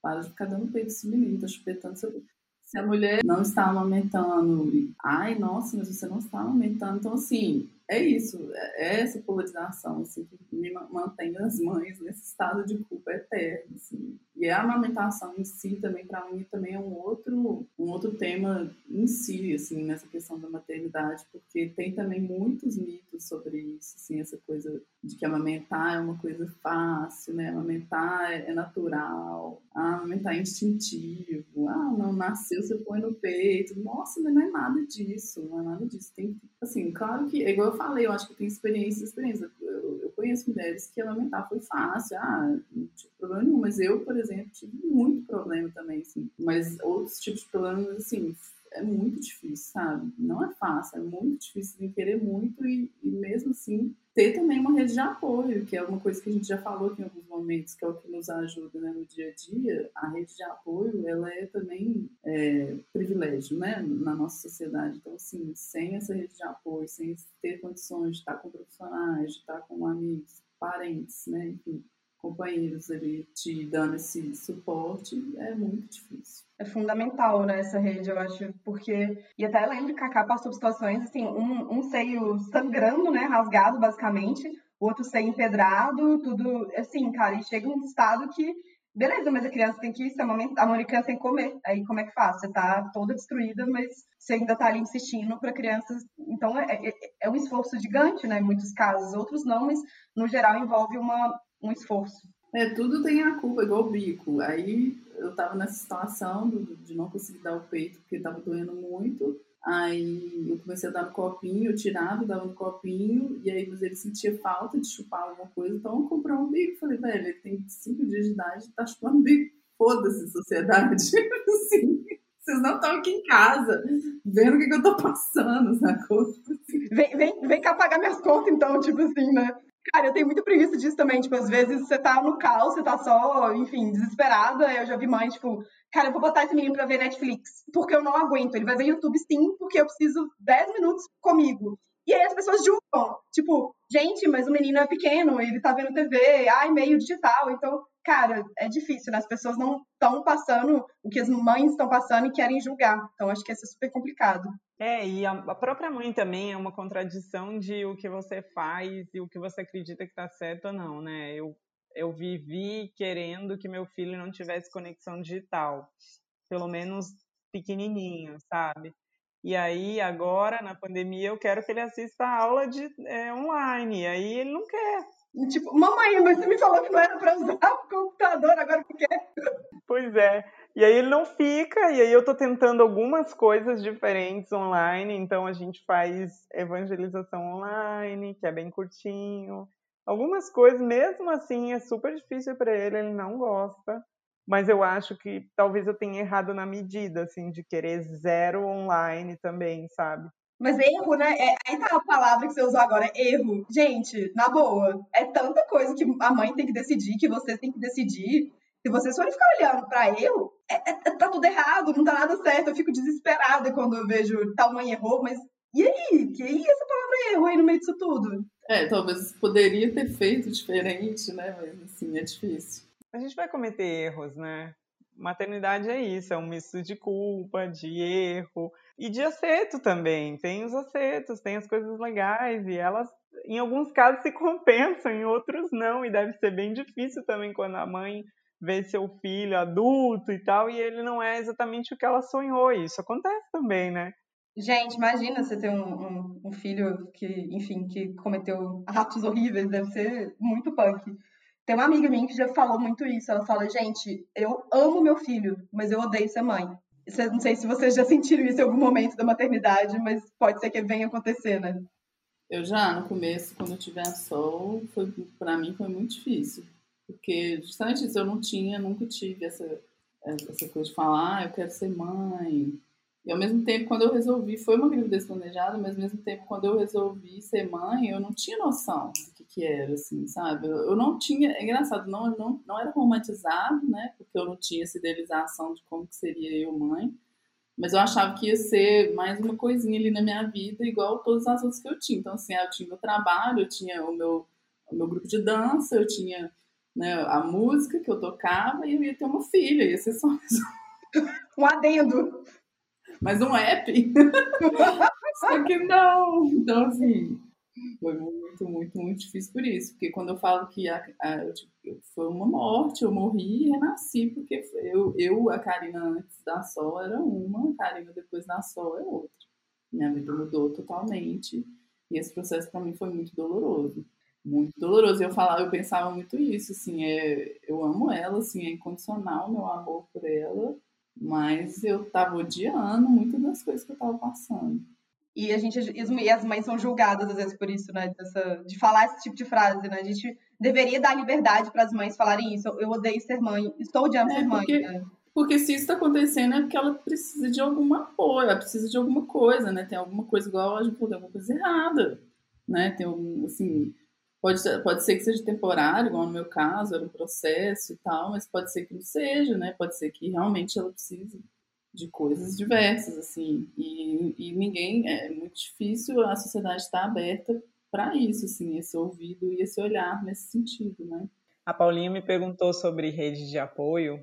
para de ficar dando peito esse menino, tá chupetando seu se a mulher não está amamentando, ai, nossa, mas você não está amamentando. Então, assim, é isso, é essa polarização assim, que me mantém as mães nesse estado de culpa eterno. Assim. E a amamentação em si também, para mim, também é um outro, um outro tema em si, assim, nessa questão da maternidade, porque tem também muitos mitos sobre isso, assim, essa coisa de que amamentar é uma coisa fácil, né? Amamentar é natural, ah, amamentar é instintivo, ah, não nasceu, você põe no peito. Nossa, não é nada disso, não é nada disso. Tem, assim, claro que, igual falei, eu acho que tem experiência, experiência. Eu, eu conheço mulheres que amamentar foi fácil, ah, não tive problema nenhum, mas eu, por exemplo, tive muito problema também, assim. Mas outros tipos de problemas, assim, é muito difícil, sabe? Não é fácil, é muito difícil de querer muito e, e, mesmo assim ter também uma rede de apoio, que é uma coisa que a gente já falou aqui em alguns momentos, que é o que nos ajuda né, no dia a dia. A rede de apoio, ela é também é, privilégio, né, na nossa sociedade. Então, assim, sem essa rede de apoio, sem ter condições de estar com profissionais, de estar com amigos, parentes, né, enfim, companheiros ali te dando esse suporte, é muito difícil. É fundamental, né, essa rede, eu acho, porque... E até lembro que Cacá passou por situações, assim, um, um seio sangrando, né, rasgado, basicamente, o outro seio empedrado, tudo, assim, cara, e chega um estado que, beleza, mas a criança tem que se amamentar, a criança tem que comer, aí como é que faz? Você tá toda destruída, mas você ainda tá ali insistindo para crianças, então é, é, é um esforço gigante, né, em muitos casos, outros não, mas no geral envolve uma um esforço. É, tudo tem a culpa, igual o bico. Aí eu tava nessa situação de não conseguir dar o peito porque tava doendo muito. Aí eu comecei a dar no copinho, eu tirava, dava no copinho, e aí mas ele sentia falta de chupar alguma coisa, então eu comprei um bico. Falei, velho, ele tem cinco dias de idade, tá chupando bico. Foda-se, sociedade. Sim. Vocês não estão aqui em casa vendo o que, que eu tô passando, sacou? Tipo assim. Vem, vem, vem cá pagar minhas contas, então, tipo assim, né? Cara, eu tenho muita preguiça disso também. Tipo, às vezes você tá no caos, você tá só, enfim, desesperada. Eu já vi mãe, tipo, cara, eu vou botar esse menino pra ver Netflix, porque eu não aguento. Ele vai ver YouTube sim, porque eu preciso 10 minutos comigo. E aí as pessoas julgam. Tipo, gente, mas o menino é pequeno, ele tá vendo TV, ai, meio digital. Então, cara, é difícil, né? As pessoas não estão passando o que as mães estão passando e querem julgar. Então, acho que isso é super complicado. É, e a própria mãe também é uma contradição de o que você faz e o que você acredita que está certo ou não, né? Eu, eu vivi querendo que meu filho não tivesse conexão digital, pelo menos pequenininho, sabe? E aí, agora, na pandemia, eu quero que ele assista a aula de, é, online. E aí ele não quer. Tipo, mamãe, mas você me falou que não era para usar o computador, agora que quer. Pois é. E aí ele não fica, e aí eu tô tentando algumas coisas diferentes online, então a gente faz evangelização online, que é bem curtinho. Algumas coisas, mesmo assim, é super difícil para ele, ele não gosta. Mas eu acho que talvez eu tenha errado na medida, assim, de querer zero online também, sabe? Mas erro, né? É, aí tá a palavra que você usou agora, erro. Gente, na boa, é tanta coisa que a mãe tem que decidir, que você tem que decidir. Se vocês forem ficar olhando para erro, é, é, tá tudo errado, não tá nada certo. Eu fico desesperada quando eu vejo tal mãe errou, mas e aí? Que aí essa palavra erro aí no meio disso tudo? É, talvez poderia ter feito diferente, né? Mas assim, é difícil. A gente vai cometer erros, né? Maternidade é isso, é um misto de culpa, de erro e de acerto também. Tem os acertos, tem as coisas legais e elas, em alguns casos, se compensam, em outros não. E deve ser bem difícil também quando a mãe vê seu filho adulto e tal e ele não é exatamente o que ela sonhou. E isso acontece também, né? Gente, imagina você ter um, um, um filho que, enfim, que cometeu atos horríveis, deve ser muito punk. Tem uma amiga minha que já falou muito isso. Ela fala, gente, eu amo meu filho, mas eu odeio ser mãe. Não sei se vocês já sentiram isso em algum momento da maternidade, mas pode ser que venha acontecer, né? Eu já, no começo, quando eu tive a Sol, foi, pra mim foi muito difícil. Porque justamente isso, eu não tinha, nunca tive essa, essa coisa de falar, ah, eu quero ser mãe. E ao mesmo tempo, quando eu resolvi, foi uma gravidez planejada, mas ao mesmo tempo, quando eu resolvi ser mãe, eu não tinha noção do que, que era, assim, sabe? Eu, eu não tinha, é engraçado, não, não, não era romantizado, né? Porque eu não tinha essa idealização de como que seria eu mãe. Mas eu achava que ia ser mais uma coisinha ali na minha vida, igual todas as outras que eu tinha. Então, assim, eu tinha meu trabalho, eu tinha o meu, o meu grupo de dança, eu tinha né, a música que eu tocava e eu ia ter uma filha, ia ser só um adendo mas um app. Só que não. Então, assim, foi muito, muito, muito difícil por isso. Porque quando eu falo que a, a, tipo, foi uma morte, eu morri e renasci, porque eu, eu, a Karina antes da Sol era uma, a Karina depois da Sol é outra. Minha vida mudou totalmente. E esse processo para mim foi muito doloroso. Muito doloroso. E eu falava, eu pensava muito isso, assim, é, eu amo ela, assim, é incondicional meu amor por ela mas eu tava odiando muitas das coisas que eu tava passando. E a gente e as mães são julgadas às vezes por isso, né? Dessa, de falar esse tipo de frase, né? A gente deveria dar liberdade para as mães falarem isso. Eu odeio ser mãe, estou odiando é, ser mãe. Porque, né? Porque se isso está acontecendo é porque ela precisa de algum apoio, ela precisa de alguma coisa, né? Tem alguma coisa igual a gente tem alguma coisa errada, né? Tem um, assim, pode, pode ser que seja temporário, igual no meu caso, era um processo e tal, mas pode ser que não seja, né? Pode ser que realmente ela precise de coisas diversas, assim, e, e ninguém, é muito difícil a sociedade estar tá aberta para isso, assim, esse ouvido e esse olhar nesse sentido, né? A Paulinha me perguntou sobre rede de apoio,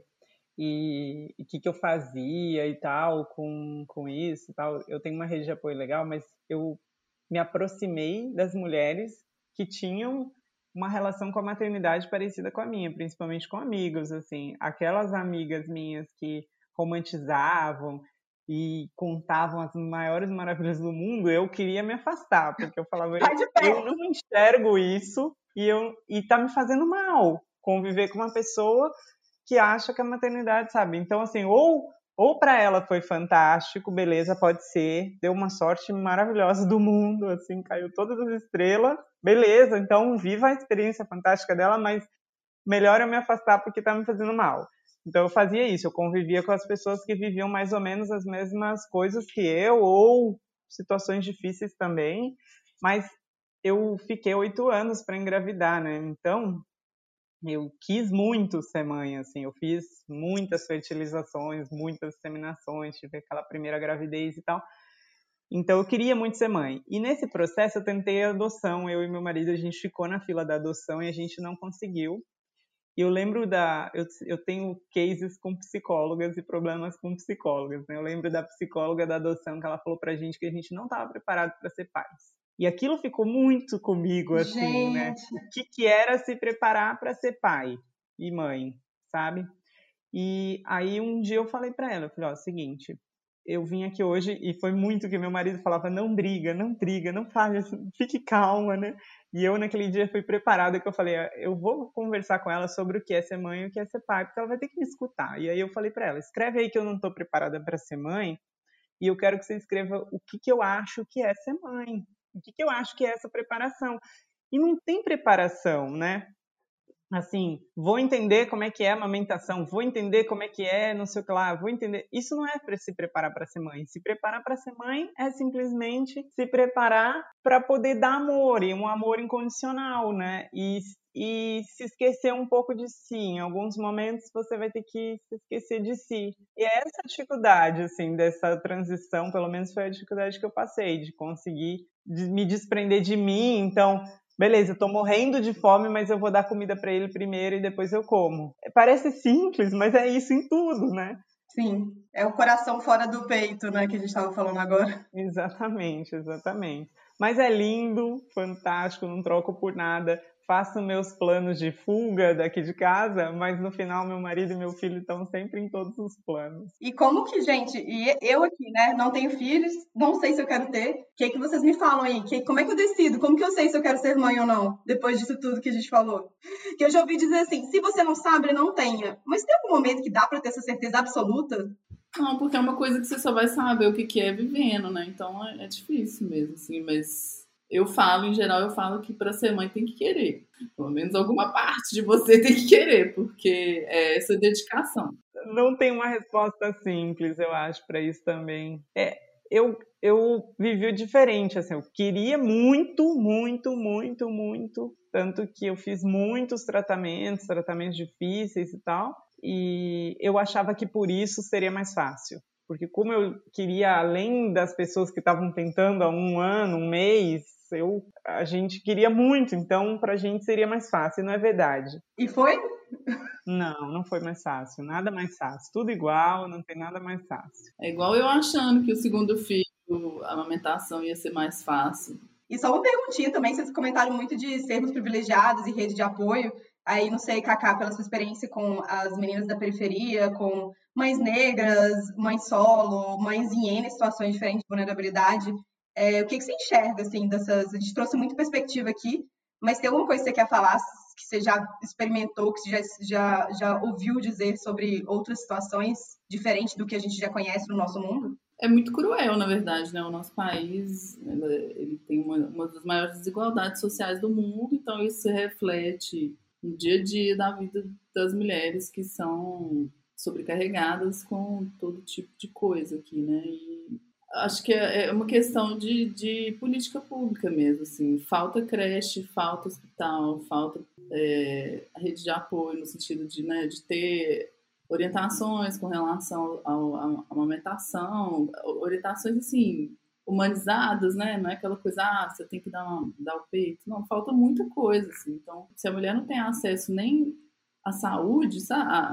e o que, que eu fazia e tal com, com isso e tal. Eu tenho uma rede de apoio legal, mas eu me aproximei das mulheres que tinham uma relação com a maternidade parecida com a minha, principalmente com amigos, assim, aquelas amigas minhas que romantizavam e contavam as maiores maravilhas do mundo, eu queria me afastar, porque eu falava, eu não enxergo isso e eu e tá me fazendo mal conviver com uma pessoa que acha que a maternidade, sabe? Então, assim, ou ou para ela foi fantástico, beleza, pode ser, deu uma sorte maravilhosa do mundo, assim, caiu todas as estrelas, beleza, então viva a experiência fantástica dela, mas melhor eu me afastar porque tá me fazendo mal. Então eu fazia isso, eu convivia com as pessoas que viviam mais ou menos as mesmas coisas que eu, ou situações difíceis também, mas eu fiquei oito anos para engravidar, né? Então eu quis muito ser mãe, assim, eu fiz muitas fertilizações, muitas seminações, tive aquela primeira gravidez e tal. Então eu queria muito ser mãe. E nesse processo eu tentei a adoção, eu e meu marido, a gente ficou na fila da adoção e a gente não conseguiu. E eu lembro da. Eu, eu tenho cases com psicólogas e problemas com psicólogas. Né? Eu lembro da psicóloga da adoção que ela falou pra gente que a gente não estava preparado para ser pais. E aquilo ficou muito comigo, assim, né? Gente. né? O que, que era se preparar para ser pai e mãe, sabe? E aí um dia eu falei para ela, eu falei, ó, seguinte, eu vim aqui hoje e foi muito que meu marido falava, não briga, não briga, não fale, fique calma, né? E eu naquele dia fui preparada que eu falei, eu vou conversar com ela sobre o que é ser mãe e o que é ser pai, porque ela vai ter que me escutar. E aí eu falei para ela, escreve aí que eu não estou preparada para ser mãe e eu quero que você escreva o que, que eu acho que é ser mãe, o que, que eu acho que é essa preparação? E não tem preparação, né? Assim, vou entender como é que é a amamentação, vou entender como é que é, não sei o que lá, vou entender. Isso não é para se preparar para ser mãe. Se preparar para ser mãe é simplesmente se preparar para poder dar amor, e um amor incondicional, né? E e se esquecer um pouco de si. Em alguns momentos você vai ter que se esquecer de si. E é essa dificuldade, assim, dessa transição, pelo menos foi a dificuldade que eu passei, de conseguir me desprender de mim. Então, beleza, eu tô morrendo de fome, mas eu vou dar comida para ele primeiro e depois eu como. Parece simples, mas é isso em tudo, né? Sim, é o coração fora do peito, né, que a gente estava falando agora. Exatamente, exatamente. Mas é lindo, fantástico, não troco por nada faço meus planos de fuga daqui de casa, mas no final meu marido e meu filho estão sempre em todos os planos. E como que, gente, e eu aqui, né, não tenho filhos, não sei se eu quero ter. O que, que vocês me falam aí? Que, como é que eu decido? Como que eu sei se eu quero ser mãe ou não, depois disso tudo que a gente falou? Que eu já ouvi dizer assim, se você não sabe, não tenha. Mas tem algum momento que dá para ter essa certeza absoluta? Não, porque é uma coisa que você só vai saber o que, que é vivendo, né? Então é, é difícil mesmo, assim, mas eu falo, em geral, eu falo que para ser mãe tem que querer. Pelo menos alguma parte de você tem que querer, porque é essa dedicação. Não tem uma resposta simples, eu acho, para isso também. É, eu, eu vivi diferente, assim, eu queria muito, muito, muito, muito, tanto que eu fiz muitos tratamentos, tratamentos difíceis e tal, e eu achava que por isso seria mais fácil porque como eu queria além das pessoas que estavam tentando há um ano, um mês, eu, a gente queria muito, então para a gente seria mais fácil, não é verdade? E foi? Não, não foi mais fácil, nada mais fácil, tudo igual, não tem nada mais fácil. É igual eu achando que o segundo filho, a amamentação ia ser mais fácil. E só uma perguntinha também, vocês comentaram muito de sermos privilegiados e rede de apoio. Aí, não sei, Cacá, pela sua experiência com as meninas da periferia, com mães negras, mães solo, mães em N situações diferentes de vulnerabilidade. É, o que, que você enxerga, assim, dessas... A gente trouxe muita perspectiva aqui, mas tem alguma coisa que você quer falar, que você já experimentou, que você já, já, já ouviu dizer sobre outras situações diferentes do que a gente já conhece no nosso mundo? É muito cruel, na verdade, né? O nosso país ele tem uma, uma das maiores desigualdades sociais do mundo, então isso se reflete no dia a dia da vida das mulheres que são sobrecarregadas com todo tipo de coisa aqui, né? E acho que é, é uma questão de, de política pública mesmo, assim. Falta creche, falta hospital, falta é, rede de apoio no sentido de, né, de ter orientações com relação à amamentação, orientações assim humanizadas, né? Não é aquela coisa, ah, você tem que dar, uma, dar o peito. Não, falta muita coisa, assim. Então, se a mulher não tem acesso nem à saúde,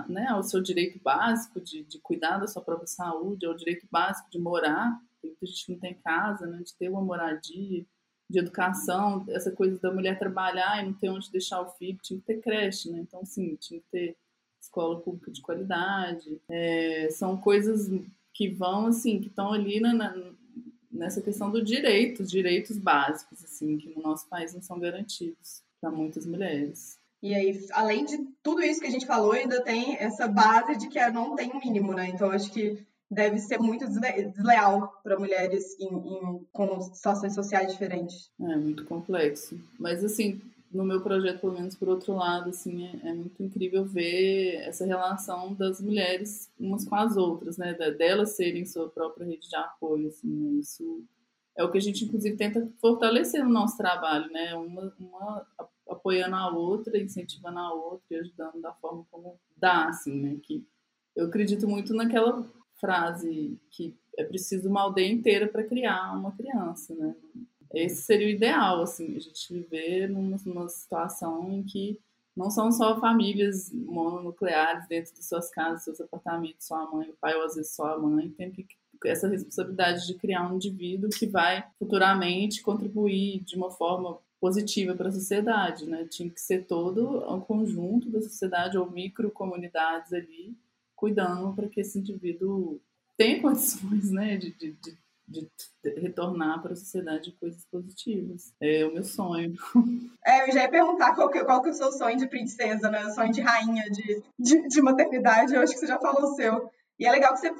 né, ao seu direito básico de, de cuidar da sua própria saúde, ao direito básico de morar, tem muita gente que não tem casa, né, de ter uma moradia, de educação, essa coisa da mulher trabalhar e não ter onde deixar o filho, tinha que ter creche, né? Então, sim, tinha que ter escola pública de qualidade. É, são coisas que vão, assim, que estão ali na, na nessa questão do direito, direitos básicos, assim, que no nosso país não são garantidos para muitas mulheres. E aí, além de tudo isso que a gente falou, ainda tem essa base de que não tem um mínimo, né? Então, acho que deve ser muito desleal para mulheres em, em, com situações sociais diferentes. É muito complexo. Mas, assim, no meu projeto, pelo menos por outro lado, assim, é, é, muito incrível ver essa relação das mulheres umas com as outras, né? Delas serem sua própria rede de apoio, assim, né? isso é o que a gente, inclusive, tenta fortalecer no nosso trabalho, né? Uma, uma apoiando a outra, incentivando a outra e ajudando da forma como dá, assim, né? Que eu acredito muito naquela frase que é preciso uma aldeia inteira para criar uma criança, né? Esse seria o ideal, assim, a gente viver numa, numa situação em que não são só famílias mononucleares dentro de suas casas, seus apartamentos, só a mãe, o pai ou às vezes só a mãe, tem que essa responsabilidade de criar um indivíduo que vai futuramente contribuir de uma forma positiva para a sociedade, né? Tinha que ser todo um conjunto da sociedade ou micro comunidades ali cuidando para que esse indivíduo tenha condições, né, de, de, de de retornar para a sociedade coisas positivas. É o meu sonho. É, eu já ia perguntar qual que, qual que é o seu sonho de princesa, né? O sonho de rainha, de, de, de maternidade. Eu acho que você já falou o seu. E é legal que você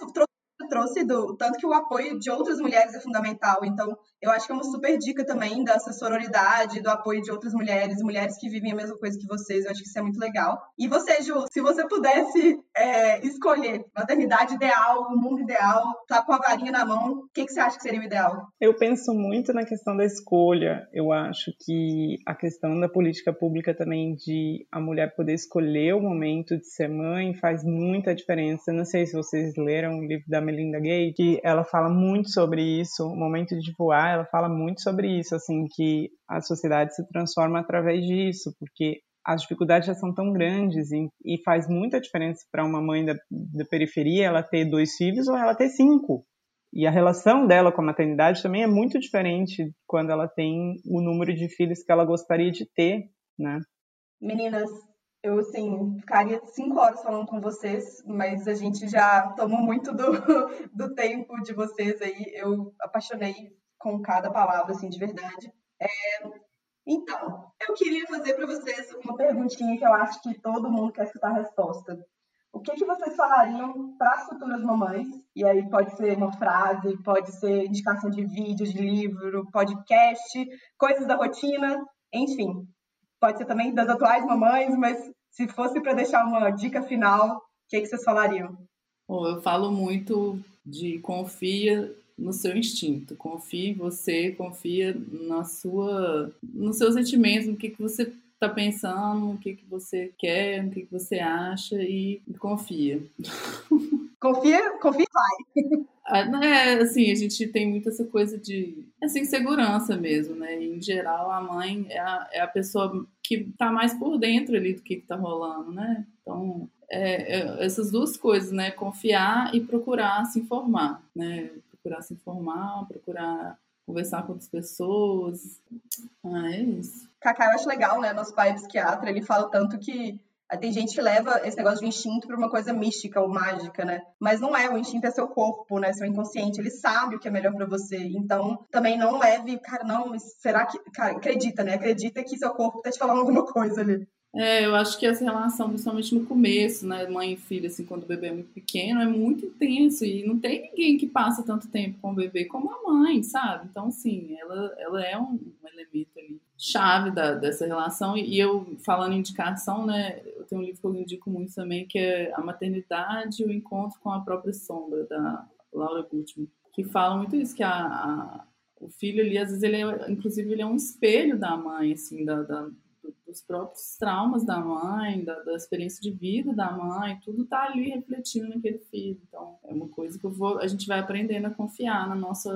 trouxe do tanto que o apoio de outras mulheres é fundamental. Então, eu acho que é uma super dica também dessa sororidade, do apoio de outras mulheres, mulheres que vivem a mesma coisa que vocês. Eu acho que isso é muito legal. E você, Ju, se você pudesse é, escolher maternidade ideal, o mundo ideal, tá com a varinha na mão, o que, que você acha que seria o ideal? Eu penso muito na questão da escolha. Eu acho que a questão da política pública também de a mulher poder escolher o momento de ser mãe faz muita diferença. Não sei se vocês leram o livro da Melinda Gay, que ela fala muito sobre isso, o momento de voar, ela fala muito sobre isso, assim, que a sociedade se transforma através disso, porque as dificuldades já são tão grandes e, e faz muita diferença para uma mãe da, da periferia ela ter dois filhos ou ela ter cinco. E a relação dela com a maternidade também é muito diferente quando ela tem o número de filhos que ela gostaria de ter, né? Meninas, eu, assim, ficaria cinco horas falando com vocês, mas a gente já tomou muito do, do tempo de vocês aí. Eu apaixonei com cada palavra, assim, de verdade. É, então, eu queria fazer para vocês uma perguntinha que eu acho que todo mundo quer escutar a resposta. O que, que vocês falariam para as futuras mamães? E aí pode ser uma frase, pode ser indicação de vídeo, de livro, podcast, coisas da rotina, enfim pode ser também das atuais mamães, mas se fosse para deixar uma dica final, o que, que vocês falariam? Bom, eu falo muito de confia no seu instinto, confia em você, confia na sua, nos seus sentimentos, no que, que você está pensando, o que, que você quer, o que, que você acha e confia. Confia, confia e vai. É, assim, a gente tem muito essa coisa de assim, segurança mesmo, né? Em geral, a mãe é a, é a pessoa que tá mais por dentro ali do que, que tá rolando, né? Então, é, é, essas duas coisas, né? Confiar e procurar se informar, né? Procurar se informar, procurar conversar com outras pessoas. Ah, é isso. Cacá, eu acho legal, né? Nosso pai é psiquiatra, ele fala tanto que tem gente que leva esse negócio de instinto para uma coisa mística ou mágica, né? Mas não é, o instinto é seu corpo, né? Seu inconsciente, ele sabe o que é melhor para você. Então, também não leve, cara, não, será que, cara, acredita, né? Acredita que seu corpo tá te falando alguma coisa ali. É, eu acho que essa relação, principalmente no começo, né, mãe e filha, assim, quando o bebê é muito pequeno, é muito intenso e não tem ninguém que passa tanto tempo com o bebê como a mãe, sabe? Então, assim, ela, ela é um, um elemento ali chave da, dessa relação. E eu, falando em indicação, né, tenho um livro que eu indico muito também, que é A Maternidade e o Encontro com a Própria Sombra, da Laura Gutman, que fala muito isso, que a, a o filho ali, às vezes, ele é, inclusive, ele é um espelho da mãe, assim, da, da dos próprios traumas da mãe, da, da, experiência de vida da mãe, tudo tá ali refletindo naquele filho. Então, é uma coisa que vou, a gente vai aprendendo a confiar na nossa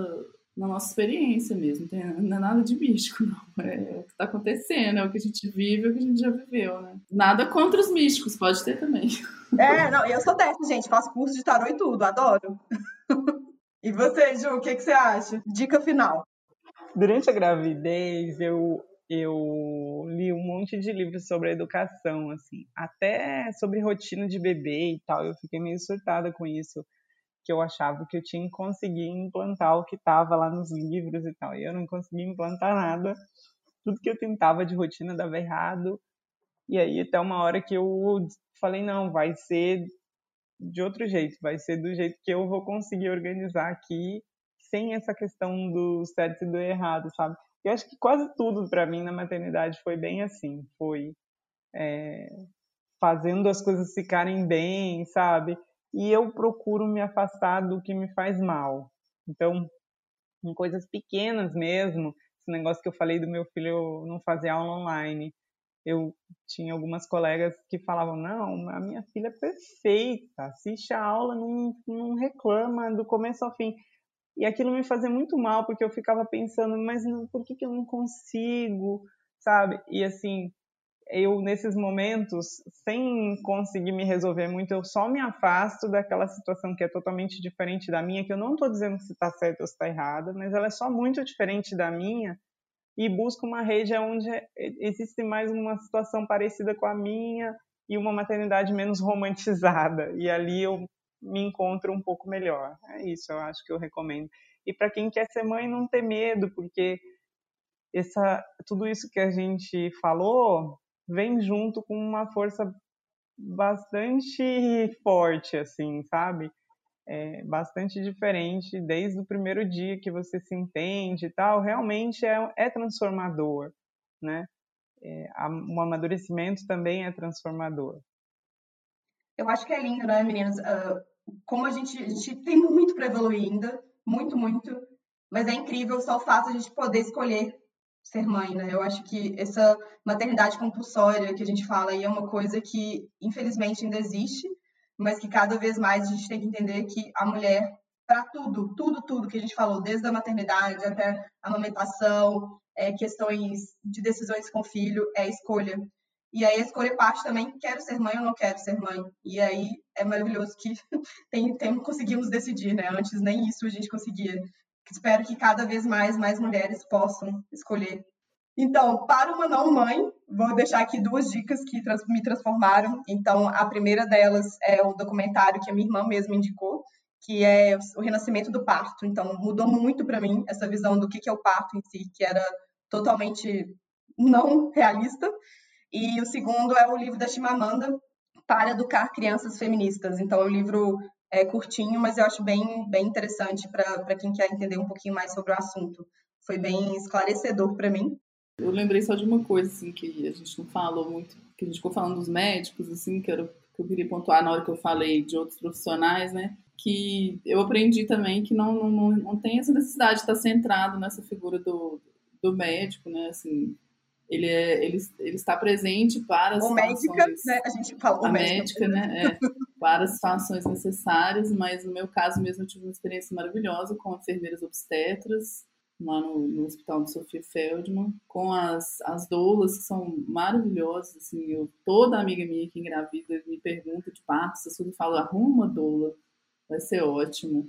na nossa experiência mesmo, não é nada de místico, não. É o que está acontecendo, é o que a gente vive, é o que a gente já viveu, né? Nada contra os místicos, pode ter também. É, não, eu sou dessa, gente, faço curso de tarô e tudo, adoro. E você, Ju, o que, que você acha? Dica final. Durante a gravidez, eu eu li um monte de livros sobre educação, assim, até sobre rotina de bebê e tal. Eu fiquei meio surtada com isso, que eu achava que eu tinha que conseguir implantar o que estava lá nos livros e tal. E eu não consegui implantar nada. Tudo que eu tentava de rotina dava errado. E aí, até uma hora que eu falei: não, vai ser de outro jeito, vai ser do jeito que eu vou conseguir organizar aqui, sem essa questão do certo e do errado, sabe? Eu acho que quase tudo para mim na maternidade foi bem assim, foi é, fazendo as coisas ficarem bem, sabe? E eu procuro me afastar do que me faz mal. Então, em coisas pequenas mesmo, esse negócio que eu falei do meu filho não fazer aula online, eu tinha algumas colegas que falavam: não, a minha filha é perfeita, assiste a aula, não, não reclama do começo ao fim. E aquilo me fazia muito mal, porque eu ficava pensando, mas não, por que, que eu não consigo, sabe? E assim, eu nesses momentos, sem conseguir me resolver muito, eu só me afasto daquela situação que é totalmente diferente da minha, que eu não estou dizendo se está certo ou se está errada, mas ela é só muito diferente da minha, e busco uma rede onde existe mais uma situação parecida com a minha e uma maternidade menos romantizada. E ali eu me encontro um pouco melhor. É isso, eu acho que eu recomendo. E para quem quer ser mãe, não ter medo, porque essa, tudo isso que a gente falou vem junto com uma força bastante forte, assim, sabe? É bastante diferente desde o primeiro dia que você se entende e tal. Realmente é, é transformador, né? É, o amadurecimento também é transformador. Eu acho que é lindo, né, meninas? Uh, como a gente, a gente tem muito para evoluir ainda, muito, muito, mas é incrível só o fato de a gente poder escolher ser mãe, né? Eu acho que essa maternidade compulsória que a gente fala aí é uma coisa que, infelizmente, ainda existe, mas que cada vez mais a gente tem que entender que a mulher, para tudo, tudo, tudo que a gente falou, desde a maternidade até a amamentação, é, questões de decisões com filho, é escolha. E aí a escolha parte também, quero ser mãe ou não quero ser mãe. E aí é maravilhoso que tem, tem, conseguimos decidir, né? Antes nem isso a gente conseguia. Espero que cada vez mais, mais mulheres possam escolher. Então, para uma não mãe, vou deixar aqui duas dicas que me transformaram. Então, a primeira delas é o documentário que a minha irmã mesma indicou, que é o renascimento do parto. Então, mudou muito para mim essa visão do que é o parto em si, que era totalmente não realista. E o segundo é o livro da Chimamanda, Para Educar Crianças Feministas. Então, é um livro é, curtinho, mas eu acho bem, bem interessante para quem quer entender um pouquinho mais sobre o assunto. Foi bem esclarecedor para mim. Eu lembrei só de uma coisa, assim, que a gente não falou muito, que a gente ficou falando dos médicos, assim, que, era, que eu queria pontuar na hora que eu falei de outros profissionais, né? Que eu aprendi também que não, não, não tem essa necessidade de estar centrado nessa figura do, do médico, né? Assim, ele, é, ele, ele está presente para as o situações... Médica, né? A gente fala a médica, né? É, para as situações necessárias, mas no meu caso mesmo eu tive uma experiência maravilhosa com enfermeiras obstetras lá no, no Hospital de Sofia Feldman, com as, as doulas que são maravilhosas, assim, eu, toda amiga minha que engravida me pergunta de partos, eu sempre falo, arruma doula, vai ser ótimo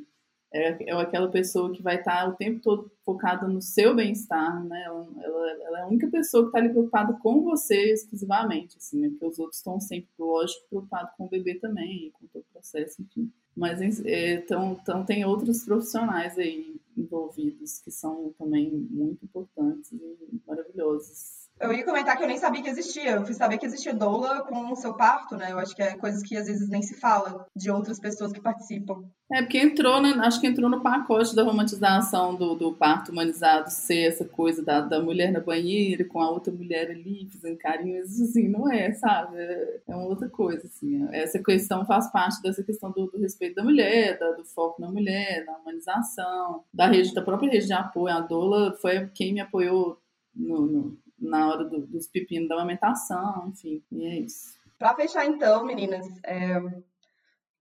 é, é aquela pessoa que vai estar o tempo todo focada no seu bem-estar, né? Ela, ela, ela, é a única pessoa que está ali preocupada com você exclusivamente, assim, né? Porque os outros estão sempre, lógico, preocupados com o bebê também, com todo o processo, enfim. Mas então, então tem outros profissionais aí envolvidos que são também muito importantes e maravilhosos. Eu ia comentar que eu nem sabia que existia. Eu fui saber que existia doula com o seu parto, né? Eu acho que é coisas que às vezes nem se fala de outras pessoas que participam. É, porque entrou, né, acho que entrou no pacote da romantização do, do parto humanizado ser essa coisa da, da mulher na banheira com a outra mulher ali fazendo carinho, assim, não é, sabe? É, é uma outra coisa, assim. Essa questão faz parte dessa questão do, do respeito da mulher, da, do foco na mulher, da humanização, da rede, da própria rede de apoio. A doula foi quem me apoiou no, no na hora do, dos pepinos da amamentação, enfim, e é isso. Para fechar então, meninas, é...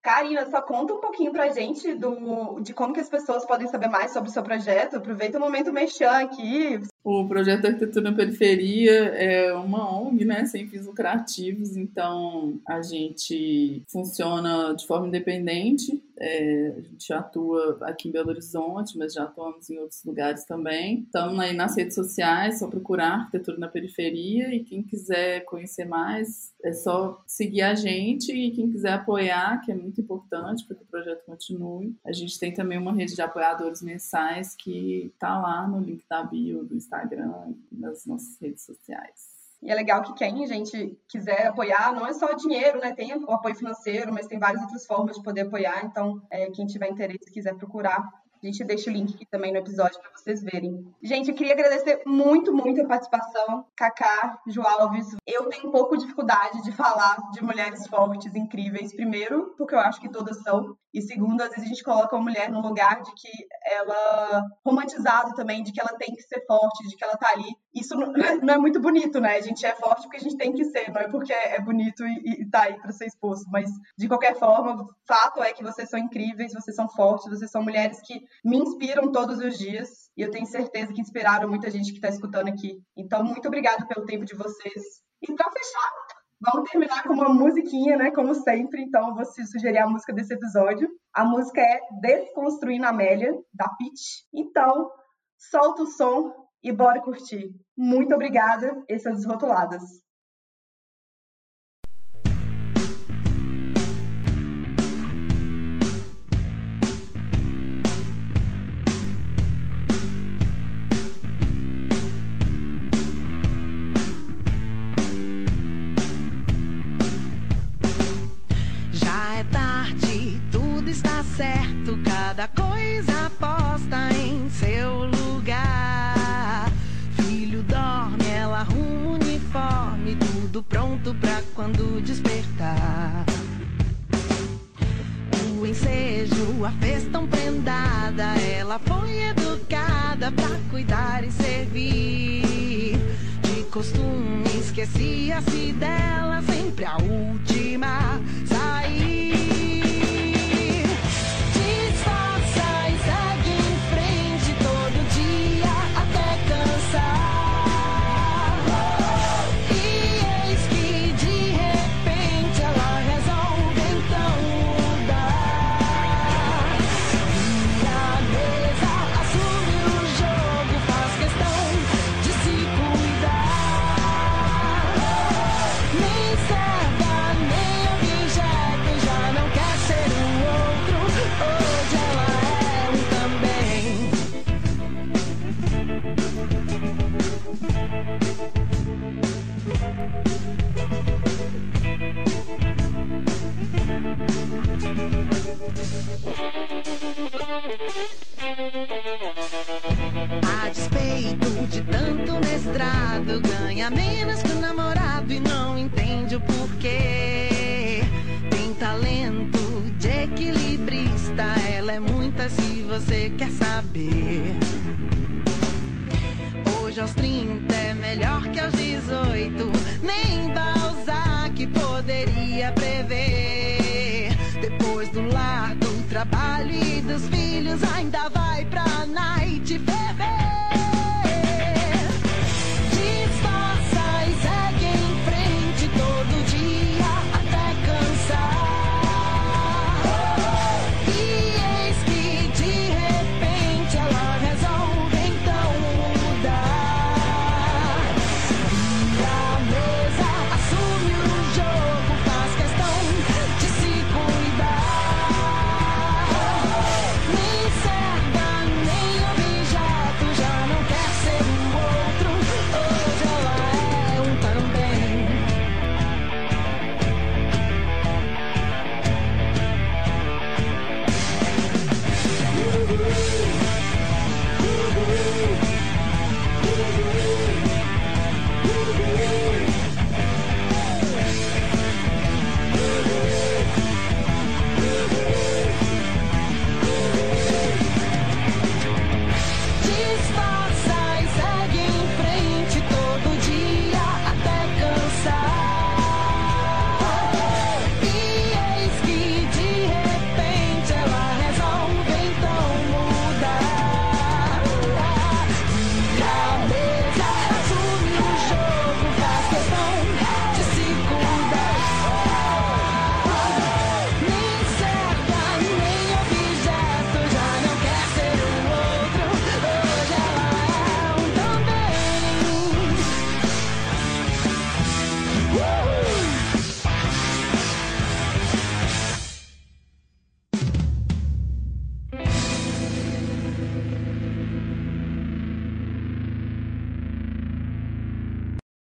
Karina, só conta um pouquinho pra gente do, de como que as pessoas podem saber mais sobre o seu projeto. Aproveita o momento mexer aqui. O projeto Arquitetura na Periferia é uma ONG, né, sem fins lucrativos, então a gente funciona de forma independente, é, a gente atua aqui em Belo Horizonte, mas já atuamos em outros lugares também. Estamos aí nas redes sociais, só procurar Arquitetura na Periferia e quem quiser conhecer mais é só seguir a gente e quem quiser apoiar, que é muito importante para que o projeto continue. A gente tem também uma rede de apoiadores mensais que está lá no link da bio do Instagram Instagram e nas nossas redes sociais. E é legal que quem a gente quiser apoiar, não é só dinheiro, né? Tem o apoio financeiro, mas tem várias outras formas de poder apoiar. Então, é, quem tiver interesse, quiser procurar, a gente deixa o link aqui também no episódio para vocês verem. Gente, eu queria agradecer muito, muito a participação. Kaká, Ju Alves. Eu tenho um pouco de dificuldade de falar de mulheres fortes, incríveis. Primeiro, porque eu acho que todas são. E segundo, às vezes a gente coloca uma mulher num lugar de que ela romantizado também, de que ela tem que ser forte, de que ela tá ali. Isso não é muito bonito, né? A gente é forte porque a gente tem que ser, não é porque é bonito e, e tá aí para ser exposto. Mas de qualquer forma, o fato é que vocês são incríveis, vocês são fortes, vocês são mulheres que me inspiram todos os dias. E eu tenho certeza que inspiraram muita gente que está escutando aqui. Então, muito obrigada pelo tempo de vocês. E para fechar, Vamos terminar com uma musiquinha, né? Como sempre. Então, eu vou sugerir a música desse episódio. A música é Desconstruindo Amélia, da Pitch. Então, solta o som e bora curtir. Muito obrigada. Esse é Desrotuladas. Quando despertar. O ensejo, a fez tão prendada, ela foi educada pra cuidar e servir. De costume, esquecia-se dela, sempre a última sair.